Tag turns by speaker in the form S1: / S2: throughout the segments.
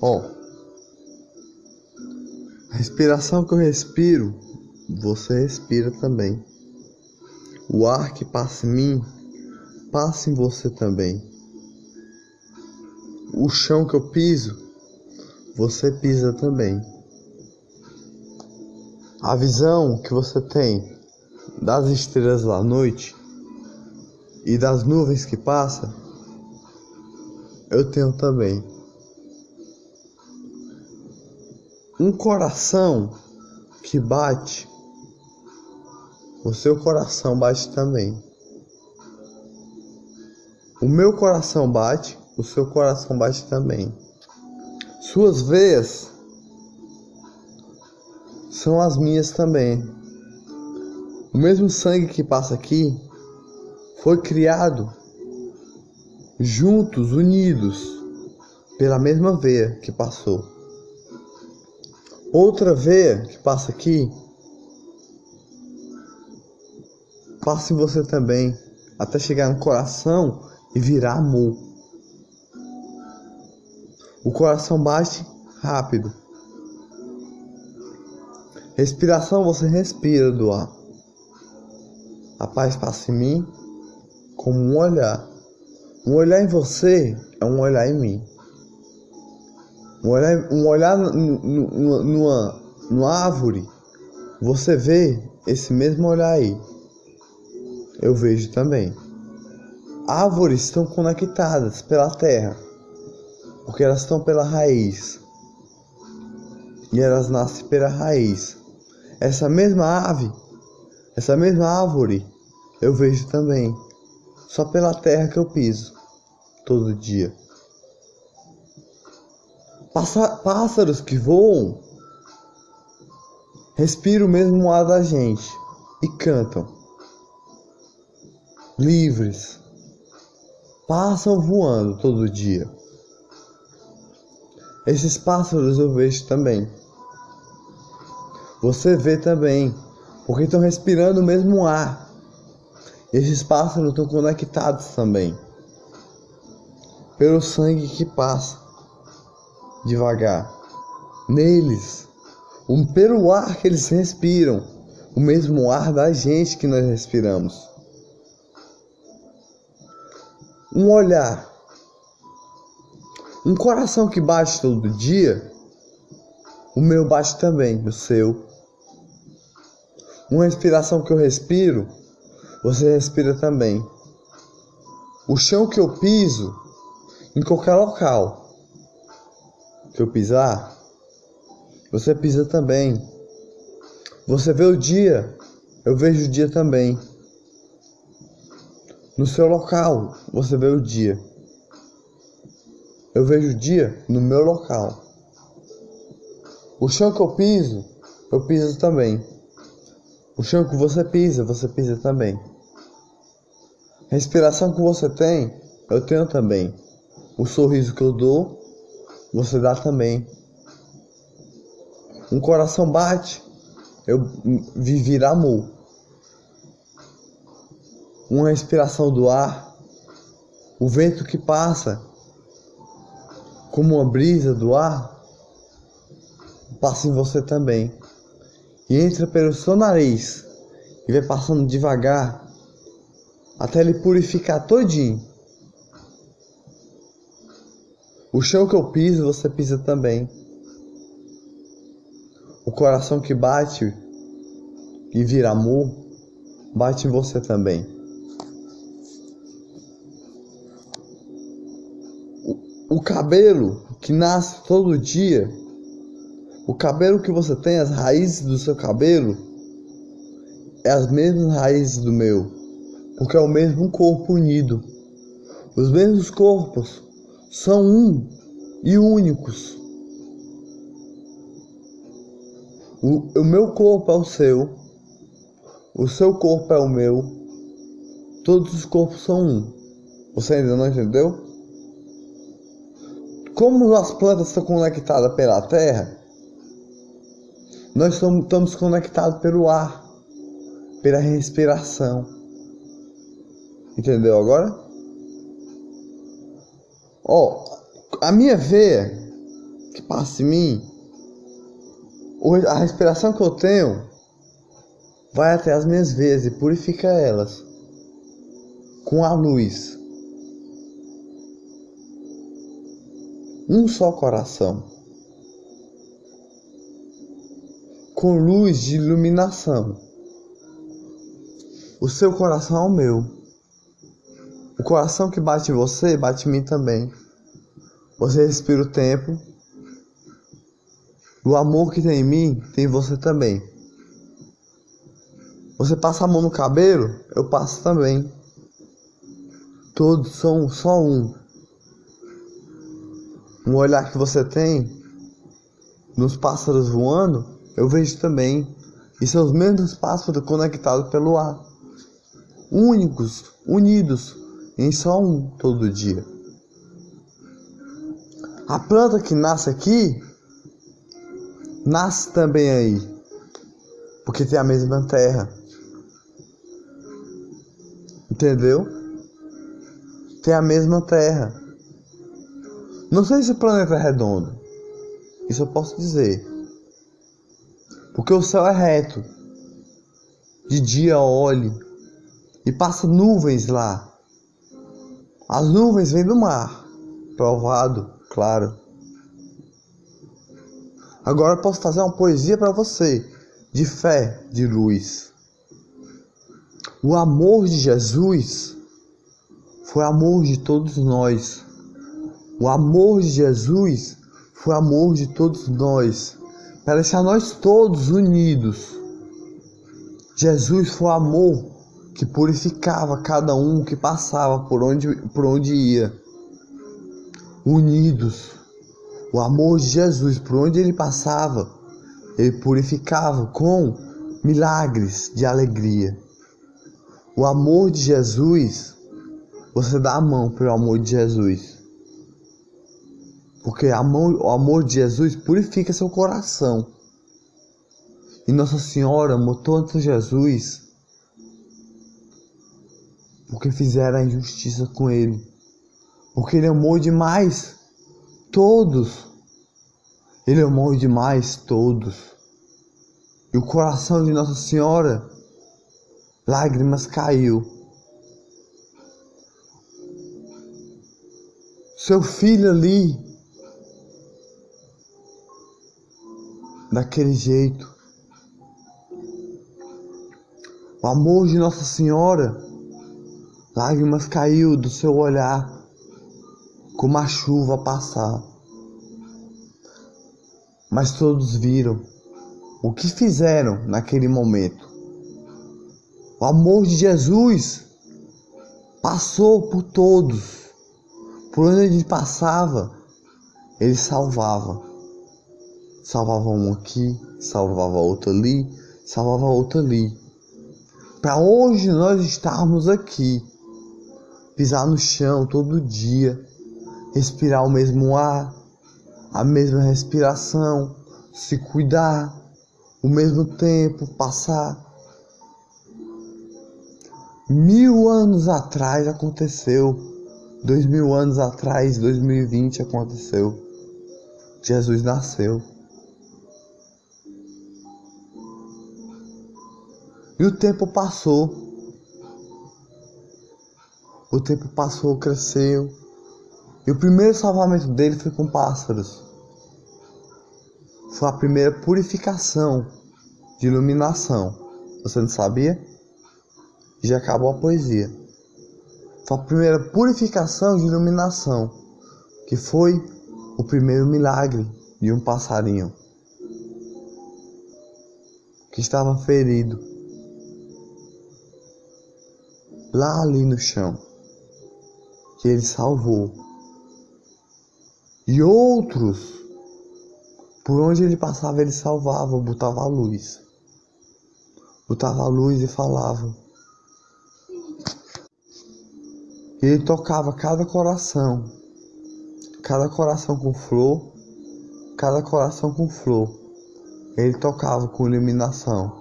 S1: Ó, a respiração que eu respiro, você respira também. O ar que passa em mim, passa em você também. O chão que eu piso, você pisa também. A visão que você tem das estrelas da noite e das nuvens que passam, eu tenho também. Um coração que bate, o seu coração bate também. O meu coração bate, o seu coração bate também. Suas veias são as minhas também. O mesmo sangue que passa aqui foi criado juntos, unidos, pela mesma veia que passou. Outra veia que passa aqui passa em você também, até chegar no coração e virar amor. O coração bate rápido. Respiração você respira do ar. A paz passa em mim como um olhar. Um olhar em você é um olhar em mim. Um olhar, um olhar numa, numa árvore, você vê esse mesmo olhar aí. Eu vejo também. Árvores estão conectadas pela terra, porque elas estão pela raiz. E elas nascem pela raiz. Essa mesma ave, essa mesma árvore, eu vejo também, só pela terra que eu piso todo dia. Pássaros que voam respiram o mesmo ar da gente e cantam. Livres. Passam voando todo dia. Esses pássaros eu vejo também. Você vê também, porque estão respirando o mesmo ar. Esses pássaros estão conectados também pelo sangue que passa devagar neles, um, pelo ar que eles respiram, o mesmo ar da gente que nós respiramos. Um olhar, um coração que bate todo dia, o meu bate também, o seu. Uma respiração que eu respiro, você respira também. O chão que eu piso, em qualquer local, que eu pisar, você pisa também. Você vê o dia, eu vejo o dia também. No seu local, você vê o dia. Eu vejo o dia no meu local. O chão que eu piso, eu piso também. O chão que você pisa, você pisa também. A respiração que você tem, eu tenho também. O sorriso que eu dou, você dá também. Um coração bate, eu vivi amor. Uma respiração do ar, o vento que passa, como uma brisa do ar, passa em você também. E entra pelo seu nariz e vai passando devagar até ele purificar todinho. O chão que eu piso, você pisa também. O coração que bate e vira amor, bate em você também. O, o cabelo que nasce todo dia, o cabelo que você tem, as raízes do seu cabelo, é as mesmas raízes do meu, porque é o mesmo corpo unido. Os mesmos corpos são um e únicos. O, o meu corpo é o seu, o seu corpo é o meu, todos os corpos são um. Você ainda não entendeu? Como as plantas estão conectadas pela terra, nós estamos conectados pelo ar, pela respiração. Entendeu agora? Ó, a minha veia que passa em mim, a respiração que eu tenho vai até as minhas veias e purifica elas com a luz. Um só coração. Com luz de iluminação. O seu coração é o meu. Coração que bate em você, bate em mim também. Você respira o tempo. O amor que tem em mim, tem em você também. Você passa a mão no cabelo, eu passo também. Todos são só um. Um olhar que você tem nos pássaros voando, eu vejo também. E são os mesmos pássaros conectados pelo ar. Únicos, unidos em só um todo dia. A planta que nasce aqui nasce também aí, porque tem a mesma terra. Entendeu? Tem a mesma terra. Não sei se o planeta é redondo. Isso eu posso dizer. Porque o céu é reto. De dia olhe e passa nuvens lá. As nuvens vêm do mar. Provado, claro. Agora posso fazer uma poesia para você, de fé, de luz. O amor de Jesus foi amor de todos nós. O amor de Jesus foi amor de todos nós, para deixar nós todos unidos. Jesus foi amor que purificava cada um que passava por onde, por onde ia. Unidos. O amor de Jesus, por onde ele passava, ele purificava com milagres de alegria. O amor de Jesus, você dá a mão pelo amor de Jesus. Porque a mão, o amor de Jesus purifica seu coração. E Nossa Senhora tanto Jesus porque fizeram a injustiça com ele. Porque ele amou demais todos. Ele amou demais todos. E o coração de Nossa Senhora lágrimas caiu. Seu filho ali, daquele jeito. O amor de Nossa Senhora, lágrimas caiu do seu olhar, como a chuva passar. Mas todos viram o que fizeram naquele momento. O amor de Jesus passou por todos. Por onde ele passava, ele salvava. Salvava um aqui, salvava outro ali, salvava outro ali. Para hoje nós estarmos aqui, pisar no chão todo dia, respirar o mesmo ar, a mesma respiração, se cuidar, o mesmo tempo passar Mil anos atrás aconteceu. Dois mil anos atrás, 2020 aconteceu. Jesus nasceu. E o tempo passou. O tempo passou, cresceu. E o primeiro salvamento dele foi com pássaros. Foi a primeira purificação de iluminação. Você não sabia? já acabou a poesia. Foi a primeira purificação de iluminação, que foi o primeiro milagre de um passarinho que estava ferido lá ali no chão, que ele salvou. E outros, por onde ele passava, ele salvava, botava a luz. Botava a luz e falava Ele tocava cada coração, cada coração com flor, cada coração com flor. Ele tocava com iluminação,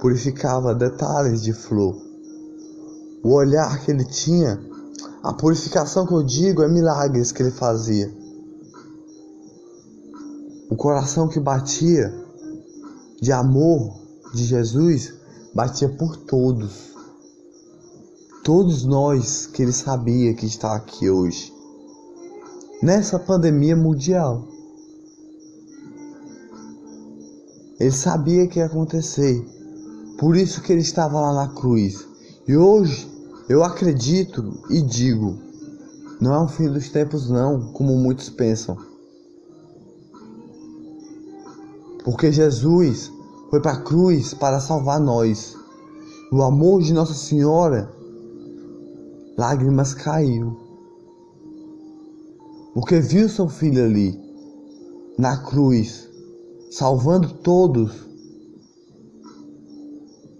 S1: purificava detalhes de flor. O olhar que ele tinha, a purificação que eu digo é milagres que ele fazia. O coração que batia de amor de Jesus batia por todos. Todos nós que ele sabia que está aqui hoje. Nessa pandemia mundial. Ele sabia que ia acontecer. Por isso que ele estava lá na cruz. E hoje eu acredito e digo, não é um fim dos tempos não, como muitos pensam. Porque Jesus foi para a cruz para salvar nós. O amor de Nossa Senhora, lágrimas caiu. Porque viu seu filho ali, na cruz, salvando todos,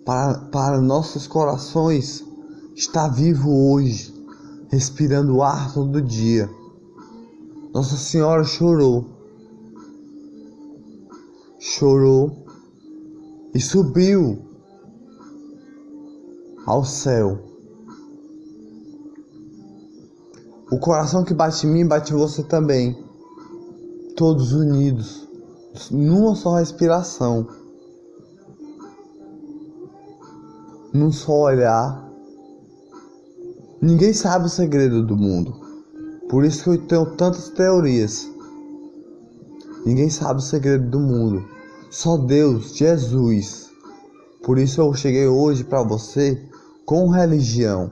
S1: para, para nossos corações está vivo hoje, respirando ar todo dia. Nossa Senhora chorou, chorou e subiu ao céu. O coração que bate em mim bate em você também, todos unidos, numa só respiração, num só olhar. Ninguém sabe o segredo do mundo, por isso que eu tenho tantas teorias. Ninguém sabe o segredo do mundo. Só Deus, Jesus. Por isso eu cheguei hoje para você com religião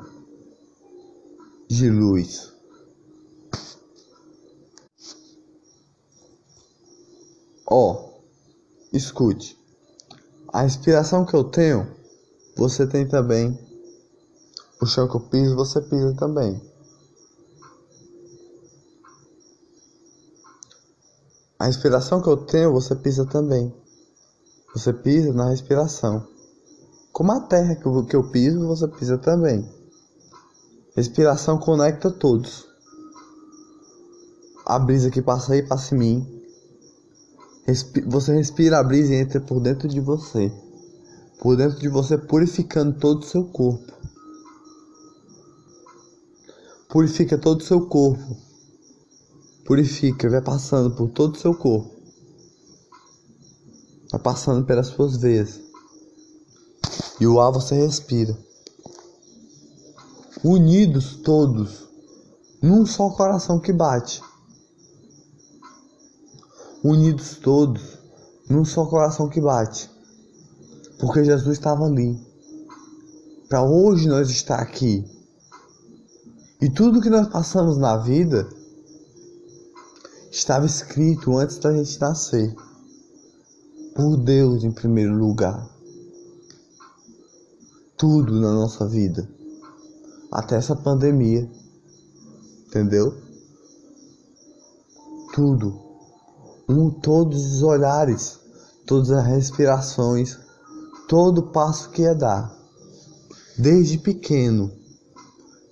S1: de luz. Ó, oh, escute. A inspiração que eu tenho, você tem também. O chão que eu piso, você pisa também. A inspiração que eu tenho, você pisa também. Você pisa na respiração. Como a terra que eu, que eu piso, você pisa também. Respiração conecta todos. A brisa que passa aí passa em mim. Respi você respira a brisa e entra por dentro de você. Por dentro de você, purificando todo o seu corpo. Purifica todo o seu corpo. Purifica, vai passando por todo o seu corpo vai passando pelas suas veias. E o ar você respira. Unidos todos, num só coração que bate. Unidos todos, num só coração que bate. Porque Jesus estava ali. Para hoje nós estar aqui. E tudo que nós passamos na vida estava escrito antes da gente nascer por Deus em primeiro lugar. Tudo na nossa vida, até essa pandemia, entendeu? Tudo, um, todos os olhares, todas as respirações, todo passo que ia dar, desde pequeno,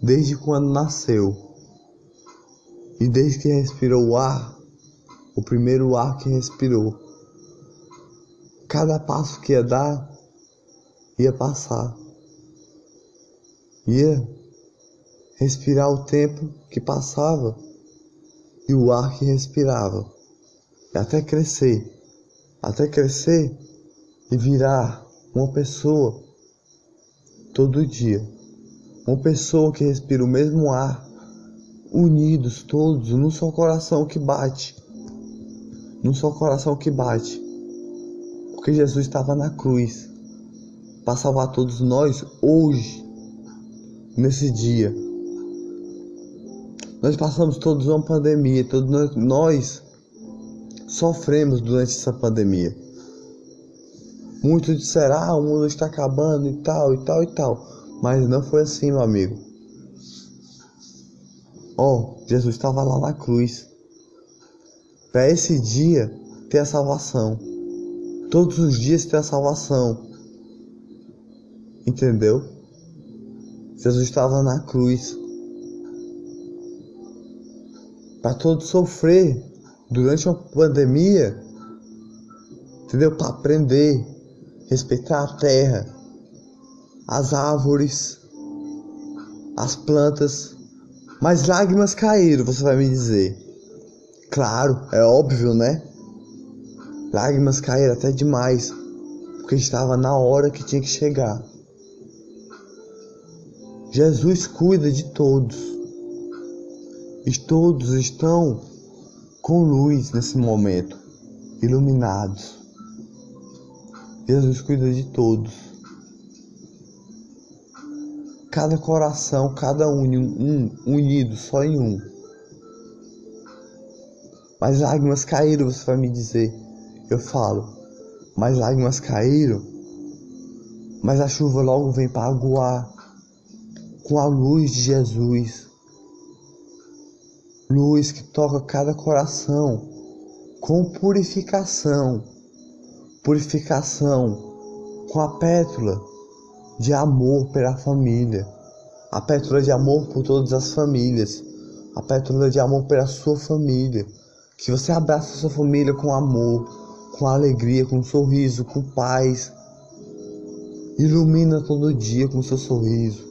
S1: desde quando nasceu e desde que respirou o ar, o primeiro ar que respirou cada passo que ia dar, ia passar. Ia respirar o tempo que passava e o ar que respirava. Até crescer, até crescer e virar uma pessoa todo dia. Uma pessoa que respira o mesmo ar, unidos todos num só coração que bate. Num só coração que bate porque Jesus estava na cruz para salvar todos nós hoje, nesse dia. Nós passamos todos uma pandemia, todos nós, nós sofremos durante essa pandemia. Muitos disseram, ah, o mundo está acabando e tal, e tal, e tal. Mas não foi assim, meu amigo. Ó, oh, Jesus estava lá na cruz. Para esse dia ter a salvação. Todos os dias tem a salvação. Entendeu? Jesus estava na cruz. Para todos sofrer durante uma pandemia. Entendeu? Para aprender, respeitar a terra, as árvores, as plantas. Mas lágrimas caíram, você vai me dizer. Claro, é óbvio, né? Lágrimas caíram até demais, porque estava na hora que tinha que chegar. Jesus cuida de todos. E todos estão com luz nesse momento, iluminados. Jesus cuida de todos. Cada coração, cada um, unido só em um. Mas lágrimas caíram, você vai me dizer. Eu falo, mas lágrimas caíram, mas a chuva logo vem para aguar com a luz de Jesus. Luz que toca cada coração com purificação. Purificação com a pétula de amor pela família. A pétula de amor por todas as famílias. A pétula de amor pela sua família. Que você abraça a sua família com amor, com alegria, com sorriso, com paz. Ilumina todo dia com seu sorriso.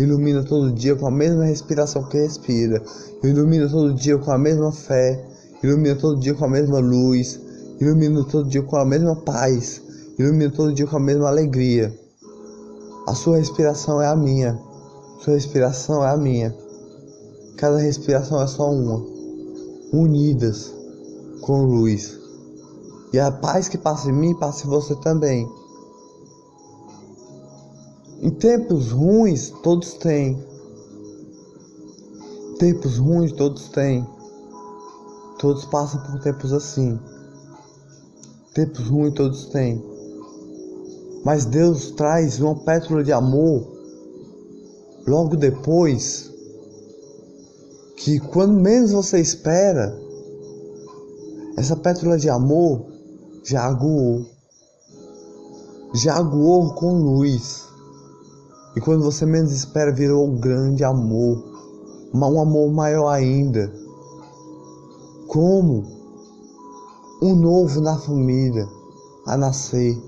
S1: Ilumina todo dia com a mesma respiração que respira. Ilumina todo dia com a mesma fé. Ilumina todo dia com a mesma luz. Ilumina todo dia com a mesma paz. Ilumina todo dia com a mesma alegria. A sua respiração é a minha. Sua respiração é a minha. Cada respiração é só uma. Unidas com luz. E a paz que passa em mim, passa em você também. Em tempos ruins, todos têm. Tempos ruins, todos têm. Todos passam por tempos assim. Tempos ruins, todos têm. Mas Deus traz uma pétala de amor logo depois que quando menos você espera, essa pétala de amor já aguou. Já aguou com luz. E quando você menos espera, virou um grande amor, um amor maior ainda. Como um novo na família a nascer,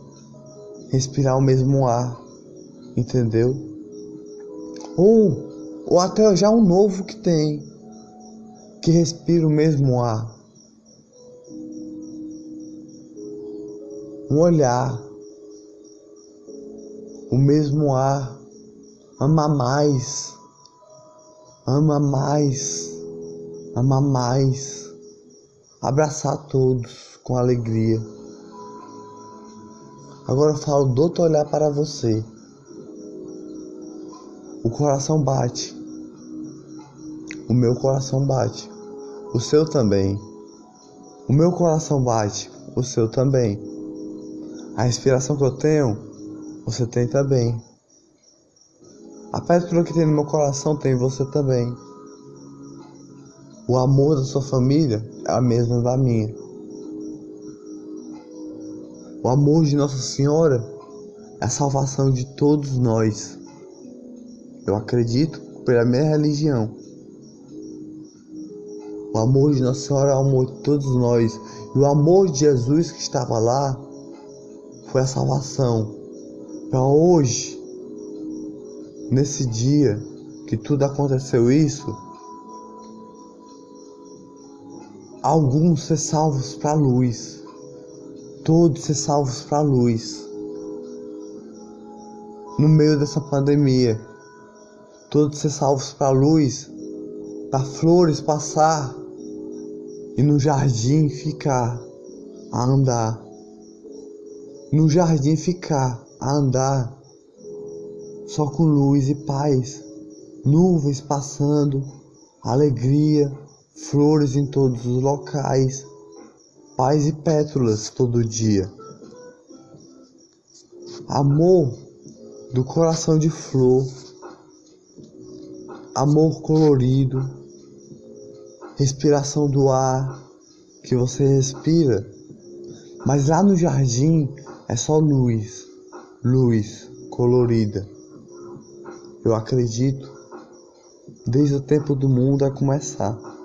S1: respirar o mesmo ar, entendeu? Ou, ou até já um novo que tem, que respira o mesmo ar. Um olhar, o mesmo ar ama mais, ama mais, ama mais, abraçar todos com alegria. Agora eu falo do outro olhar para você. O coração bate. O meu coração bate. O seu também. O meu coração bate. O seu também. A respiração que eu tenho, você tem também. A pétala que tem no meu coração tem você também. O amor da sua família é a mesma da minha. O amor de Nossa Senhora é a salvação de todos nós. Eu acredito pela minha religião. O amor de Nossa Senhora é o amor de todos nós. E o amor de Jesus que estava lá foi a salvação. Para hoje, nesse dia que tudo aconteceu isso, alguns ser salvos para a luz, todos ser salvos para a luz. No meio dessa pandemia, todos ser salvos para a luz, para flores passar e no jardim ficar a andar. No jardim ficar a andar só com luz e paz, nuvens passando, alegria, flores em todos os locais, paz e pétalas todo dia. Amor do coração de flor, amor colorido, respiração do ar que você respira, mas lá no jardim é só luz, luz colorida. Eu acredito, desde o tempo do mundo a começar.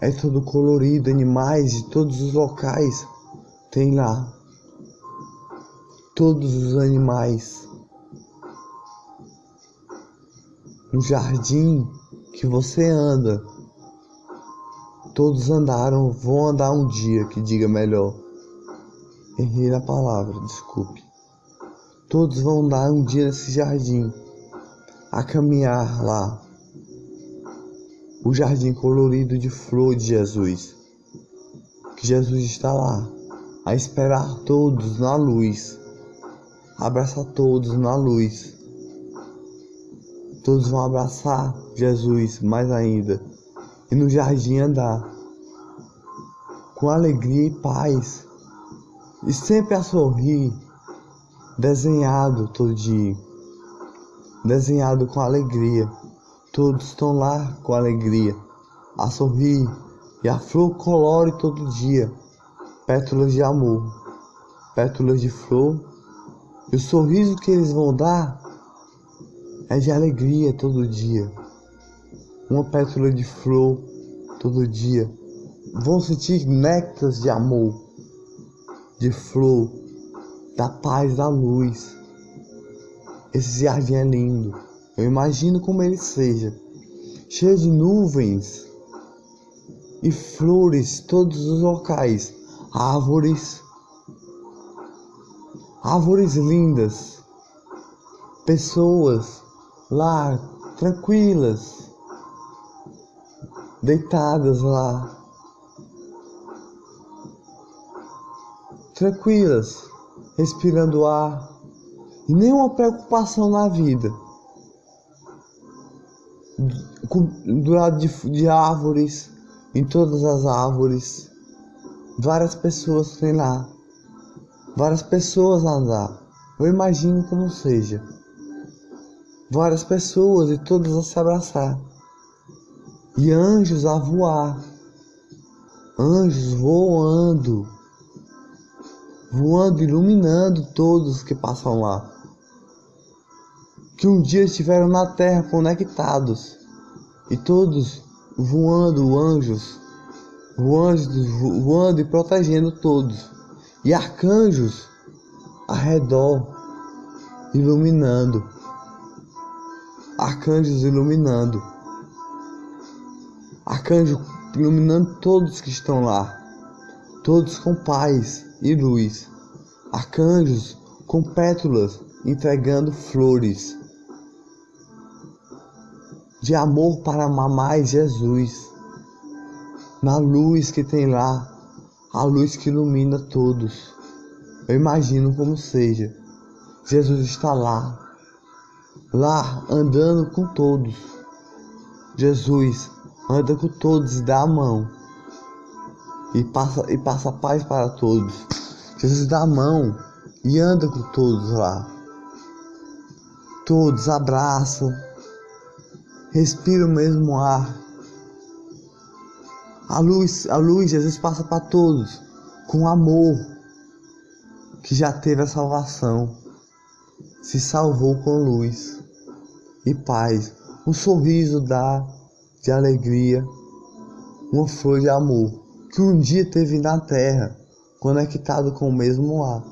S1: É todo colorido, animais de todos os locais tem lá. Todos os animais. No jardim que você anda, Todos andaram, vão andar um dia que diga melhor. Errei a palavra, desculpe. Todos vão andar um dia nesse jardim, a caminhar lá. O jardim colorido de flor de Jesus. Que Jesus está lá, a esperar todos na luz. Abraça todos na luz. Todos vão abraçar Jesus mais ainda e no jardim andar com alegria e paz e sempre a sorrir, desenhado todo dia, desenhado com alegria. Todos estão lá com alegria, a sorrir e a flor colore todo dia, pétalas de amor, pétalas de flor, e o sorriso que eles vão dar é de alegria todo dia. Uma pétala de flor todo dia. Vão sentir néctares de amor, de flor, da paz, da luz. Esse jardim é lindo. Eu imagino como ele seja, cheio de nuvens e flores, todos os locais, árvores, árvores lindas, pessoas lá tranquilas, deitadas lá, tranquilas, respirando ar e nenhuma preocupação na vida. Do de, de árvores, em todas as árvores, várias pessoas tem lá, várias pessoas andar. Eu imagino não seja. Várias pessoas e todas a se abraçar, e anjos a voar, anjos voando, voando, iluminando todos que passam lá, que um dia estiveram na terra conectados, e todos voando, anjos, voando, voando e protegendo todos, e arcanjos ao redor, iluminando arcanjos iluminando. Arcanjo iluminando todos que estão lá, todos com paz e luz. Arcanjos com pétalas entregando flores de amor para amar Jesus. Na luz que tem lá, a luz que ilumina todos. Eu imagino como seja. Jesus está lá, lá andando com todos. Jesus anda com todos e dá a mão e passa, e passa paz para todos. Jesus dá a mão e anda com todos lá. Todos abraçam, respiram o mesmo ar. A luz, a luz, Jesus passa para todos com amor que já teve a salvação, se salvou com luz e paz, um sorriso dá de alegria, uma flor de amor que um dia teve na terra, conectado com o mesmo ar.